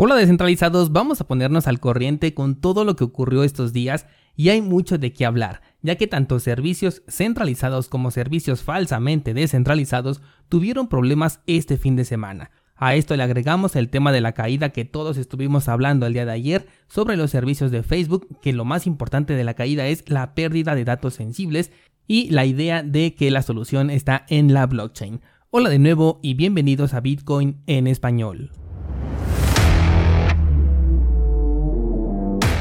Hola descentralizados, vamos a ponernos al corriente con todo lo que ocurrió estos días y hay mucho de qué hablar, ya que tanto servicios centralizados como servicios falsamente descentralizados tuvieron problemas este fin de semana. A esto le agregamos el tema de la caída que todos estuvimos hablando el día de ayer sobre los servicios de Facebook, que lo más importante de la caída es la pérdida de datos sensibles y la idea de que la solución está en la blockchain. Hola de nuevo y bienvenidos a Bitcoin en español.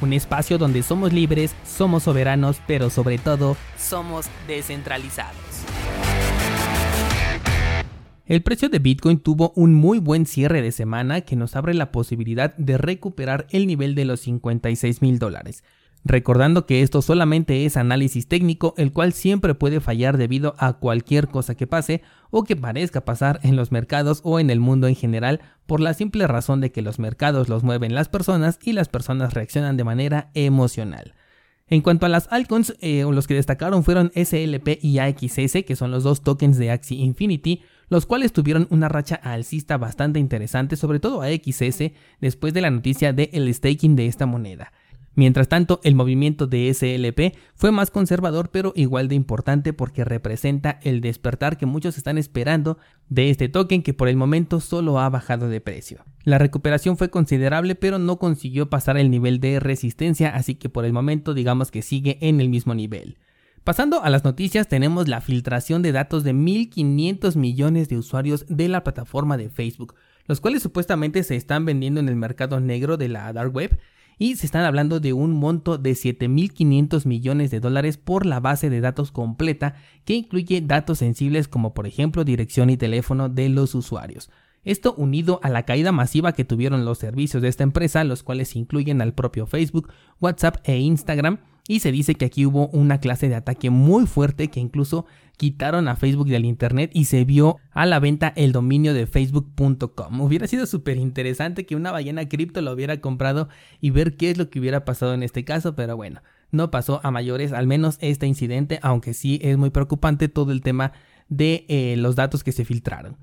un espacio donde somos libres, somos soberanos, pero sobre todo somos descentralizados. El precio de Bitcoin tuvo un muy buen cierre de semana que nos abre la posibilidad de recuperar el nivel de los 56 mil dólares, Recordando que esto solamente es análisis técnico, el cual siempre puede fallar debido a cualquier cosa que pase o que parezca pasar en los mercados o en el mundo en general, por la simple razón de que los mercados los mueven las personas y las personas reaccionan de manera emocional. En cuanto a las altcoins, eh, los que destacaron fueron SLP y AXS, que son los dos tokens de Axie Infinity, los cuales tuvieron una racha alcista bastante interesante, sobre todo AXS, después de la noticia de el staking de esta moneda. Mientras tanto, el movimiento de SLP fue más conservador pero igual de importante porque representa el despertar que muchos están esperando de este token que por el momento solo ha bajado de precio. La recuperación fue considerable pero no consiguió pasar el nivel de resistencia así que por el momento digamos que sigue en el mismo nivel. Pasando a las noticias, tenemos la filtración de datos de 1.500 millones de usuarios de la plataforma de Facebook, los cuales supuestamente se están vendiendo en el mercado negro de la dark web y se están hablando de un monto de 7.500 millones de dólares por la base de datos completa que incluye datos sensibles como por ejemplo dirección y teléfono de los usuarios. Esto unido a la caída masiva que tuvieron los servicios de esta empresa, los cuales incluyen al propio Facebook, WhatsApp e Instagram, y se dice que aquí hubo una clase de ataque muy fuerte que incluso quitaron a Facebook del Internet y se vio a la venta el dominio de facebook.com. Hubiera sido súper interesante que una ballena cripto lo hubiera comprado y ver qué es lo que hubiera pasado en este caso, pero bueno, no pasó a mayores, al menos este incidente, aunque sí es muy preocupante todo el tema de eh, los datos que se filtraron.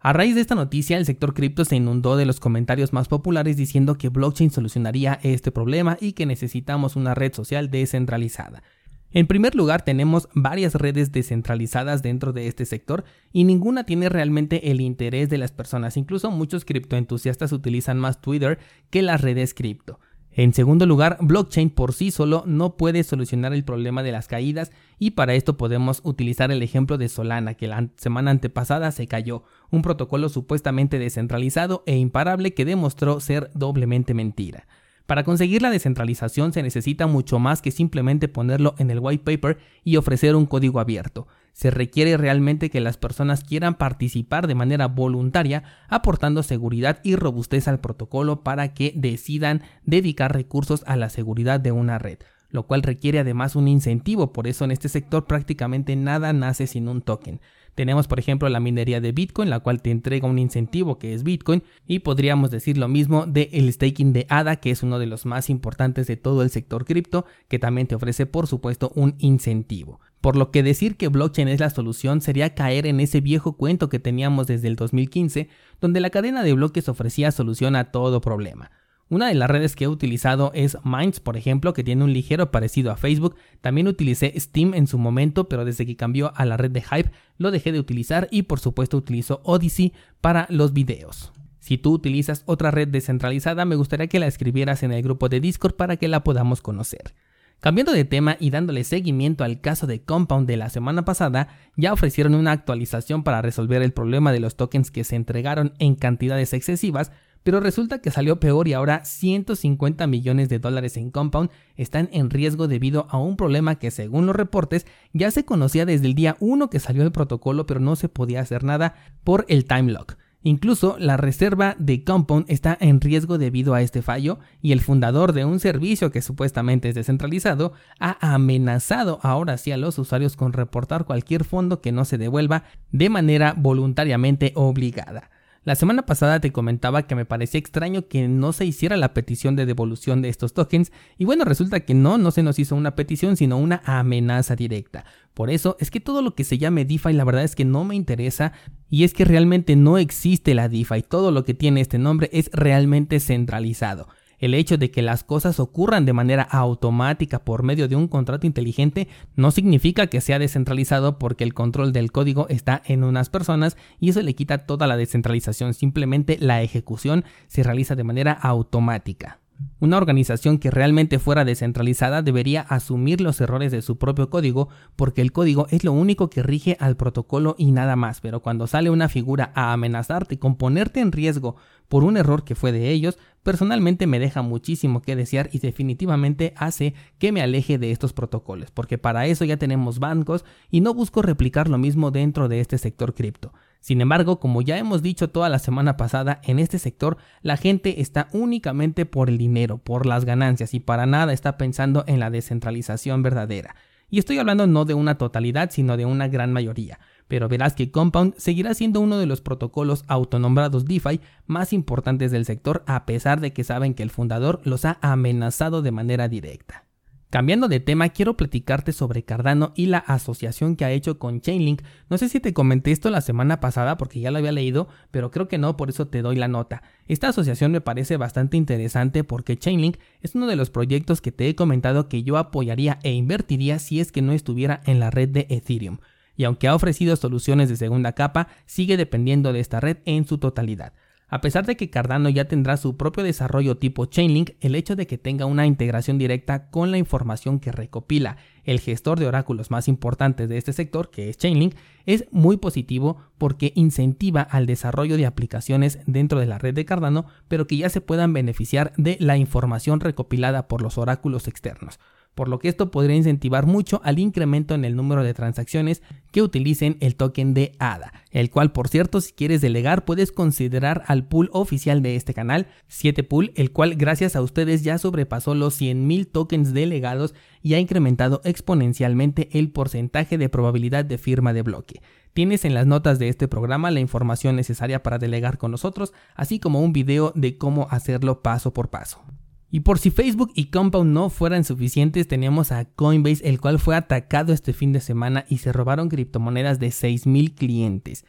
A raíz de esta noticia, el sector cripto se inundó de los comentarios más populares diciendo que blockchain solucionaría este problema y que necesitamos una red social descentralizada. En primer lugar, tenemos varias redes descentralizadas dentro de este sector y ninguna tiene realmente el interés de las personas. Incluso muchos criptoentusiastas utilizan más Twitter que las redes cripto. En segundo lugar, blockchain por sí solo no puede solucionar el problema de las caídas y para esto podemos utilizar el ejemplo de Solana que la semana antepasada se cayó, un protocolo supuestamente descentralizado e imparable que demostró ser doblemente mentira. Para conseguir la descentralización se necesita mucho más que simplemente ponerlo en el white paper y ofrecer un código abierto. Se requiere realmente que las personas quieran participar de manera voluntaria, aportando seguridad y robustez al protocolo para que decidan dedicar recursos a la seguridad de una red lo cual requiere además un incentivo, por eso en este sector prácticamente nada nace sin un token. Tenemos por ejemplo la minería de Bitcoin, la cual te entrega un incentivo que es Bitcoin, y podríamos decir lo mismo del el staking de ADA, que es uno de los más importantes de todo el sector cripto, que también te ofrece por supuesto un incentivo. Por lo que decir que blockchain es la solución sería caer en ese viejo cuento que teníamos desde el 2015, donde la cadena de bloques ofrecía solución a todo problema. Una de las redes que he utilizado es Minds, por ejemplo, que tiene un ligero parecido a Facebook. También utilicé Steam en su momento, pero desde que cambió a la red de Hype lo dejé de utilizar y por supuesto utilizo Odyssey para los videos. Si tú utilizas otra red descentralizada, me gustaría que la escribieras en el grupo de Discord para que la podamos conocer. Cambiando de tema y dándole seguimiento al caso de Compound de la semana pasada, ya ofrecieron una actualización para resolver el problema de los tokens que se entregaron en cantidades excesivas, pero resulta que salió peor y ahora 150 millones de dólares en Compound están en riesgo debido a un problema que según los reportes ya se conocía desde el día 1 que salió el protocolo pero no se podía hacer nada por el time lock. Incluso la reserva de Compound está en riesgo debido a este fallo y el fundador de un servicio que supuestamente es descentralizado ha amenazado ahora sí a los usuarios con reportar cualquier fondo que no se devuelva de manera voluntariamente obligada. La semana pasada te comentaba que me parecía extraño que no se hiciera la petición de devolución de estos tokens y bueno, resulta que no, no se nos hizo una petición sino una amenaza directa. Por eso es que todo lo que se llame DeFi la verdad es que no me interesa y es que realmente no existe la DeFi, todo lo que tiene este nombre es realmente centralizado. El hecho de que las cosas ocurran de manera automática por medio de un contrato inteligente no significa que sea descentralizado porque el control del código está en unas personas y eso le quita toda la descentralización, simplemente la ejecución se realiza de manera automática. Una organización que realmente fuera descentralizada debería asumir los errores de su propio código porque el código es lo único que rige al protocolo y nada más, pero cuando sale una figura a amenazarte con ponerte en riesgo por un error que fue de ellos, personalmente me deja muchísimo que desear y definitivamente hace que me aleje de estos protocolos, porque para eso ya tenemos bancos y no busco replicar lo mismo dentro de este sector cripto. Sin embargo, como ya hemos dicho toda la semana pasada, en este sector la gente está únicamente por el dinero, por las ganancias y para nada está pensando en la descentralización verdadera. Y estoy hablando no de una totalidad, sino de una gran mayoría pero verás que Compound seguirá siendo uno de los protocolos autonombrados DeFi más importantes del sector a pesar de que saben que el fundador los ha amenazado de manera directa. Cambiando de tema, quiero platicarte sobre Cardano y la asociación que ha hecho con Chainlink. No sé si te comenté esto la semana pasada porque ya lo había leído, pero creo que no, por eso te doy la nota. Esta asociación me parece bastante interesante porque Chainlink es uno de los proyectos que te he comentado que yo apoyaría e invertiría si es que no estuviera en la red de Ethereum y aunque ha ofrecido soluciones de segunda capa, sigue dependiendo de esta red en su totalidad. A pesar de que Cardano ya tendrá su propio desarrollo tipo Chainlink, el hecho de que tenga una integración directa con la información que recopila el gestor de oráculos más importantes de este sector, que es Chainlink, es muy positivo porque incentiva al desarrollo de aplicaciones dentro de la red de Cardano, pero que ya se puedan beneficiar de la información recopilada por los oráculos externos por lo que esto podría incentivar mucho al incremento en el número de transacciones que utilicen el token de ADA, el cual por cierto si quieres delegar puedes considerar al pool oficial de este canal, 7 pool, el cual gracias a ustedes ya sobrepasó los 100.000 tokens delegados y ha incrementado exponencialmente el porcentaje de probabilidad de firma de bloque. Tienes en las notas de este programa la información necesaria para delegar con nosotros, así como un video de cómo hacerlo paso por paso. Y por si Facebook y Compound no fueran suficientes, tenemos a Coinbase, el cual fue atacado este fin de semana y se robaron criptomonedas de 6.000 clientes.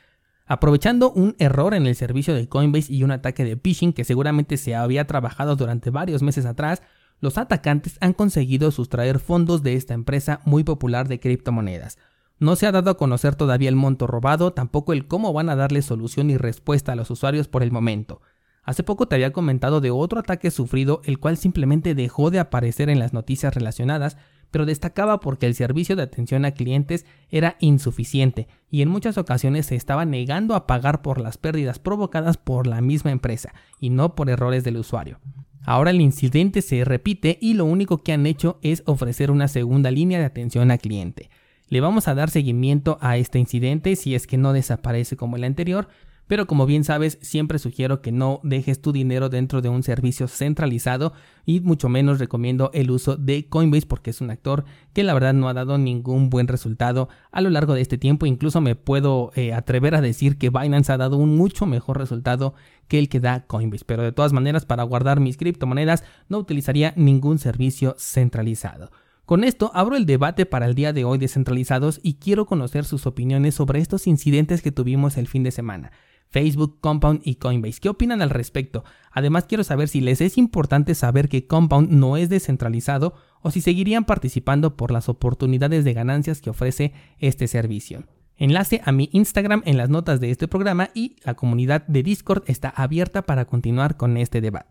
Aprovechando un error en el servicio de Coinbase y un ataque de phishing que seguramente se había trabajado durante varios meses atrás, los atacantes han conseguido sustraer fondos de esta empresa muy popular de criptomonedas. No se ha dado a conocer todavía el monto robado, tampoco el cómo van a darle solución y respuesta a los usuarios por el momento. Hace poco te había comentado de otro ataque sufrido, el cual simplemente dejó de aparecer en las noticias relacionadas, pero destacaba porque el servicio de atención a clientes era insuficiente y en muchas ocasiones se estaba negando a pagar por las pérdidas provocadas por la misma empresa y no por errores del usuario. Ahora el incidente se repite y lo único que han hecho es ofrecer una segunda línea de atención a cliente. Le vamos a dar seguimiento a este incidente si es que no desaparece como el anterior, pero como bien sabes, siempre sugiero que no dejes tu dinero dentro de un servicio centralizado y mucho menos recomiendo el uso de Coinbase porque es un actor que la verdad no ha dado ningún buen resultado a lo largo de este tiempo. Incluso me puedo eh, atrever a decir que Binance ha dado un mucho mejor resultado que el que da Coinbase. Pero de todas maneras, para guardar mis criptomonedas no utilizaría ningún servicio centralizado. Con esto abro el debate para el día de hoy descentralizados y quiero conocer sus opiniones sobre estos incidentes que tuvimos el fin de semana. Facebook, Compound y Coinbase. ¿Qué opinan al respecto? Además quiero saber si les es importante saber que Compound no es descentralizado o si seguirían participando por las oportunidades de ganancias que ofrece este servicio. Enlace a mi Instagram en las notas de este programa y la comunidad de Discord está abierta para continuar con este debate.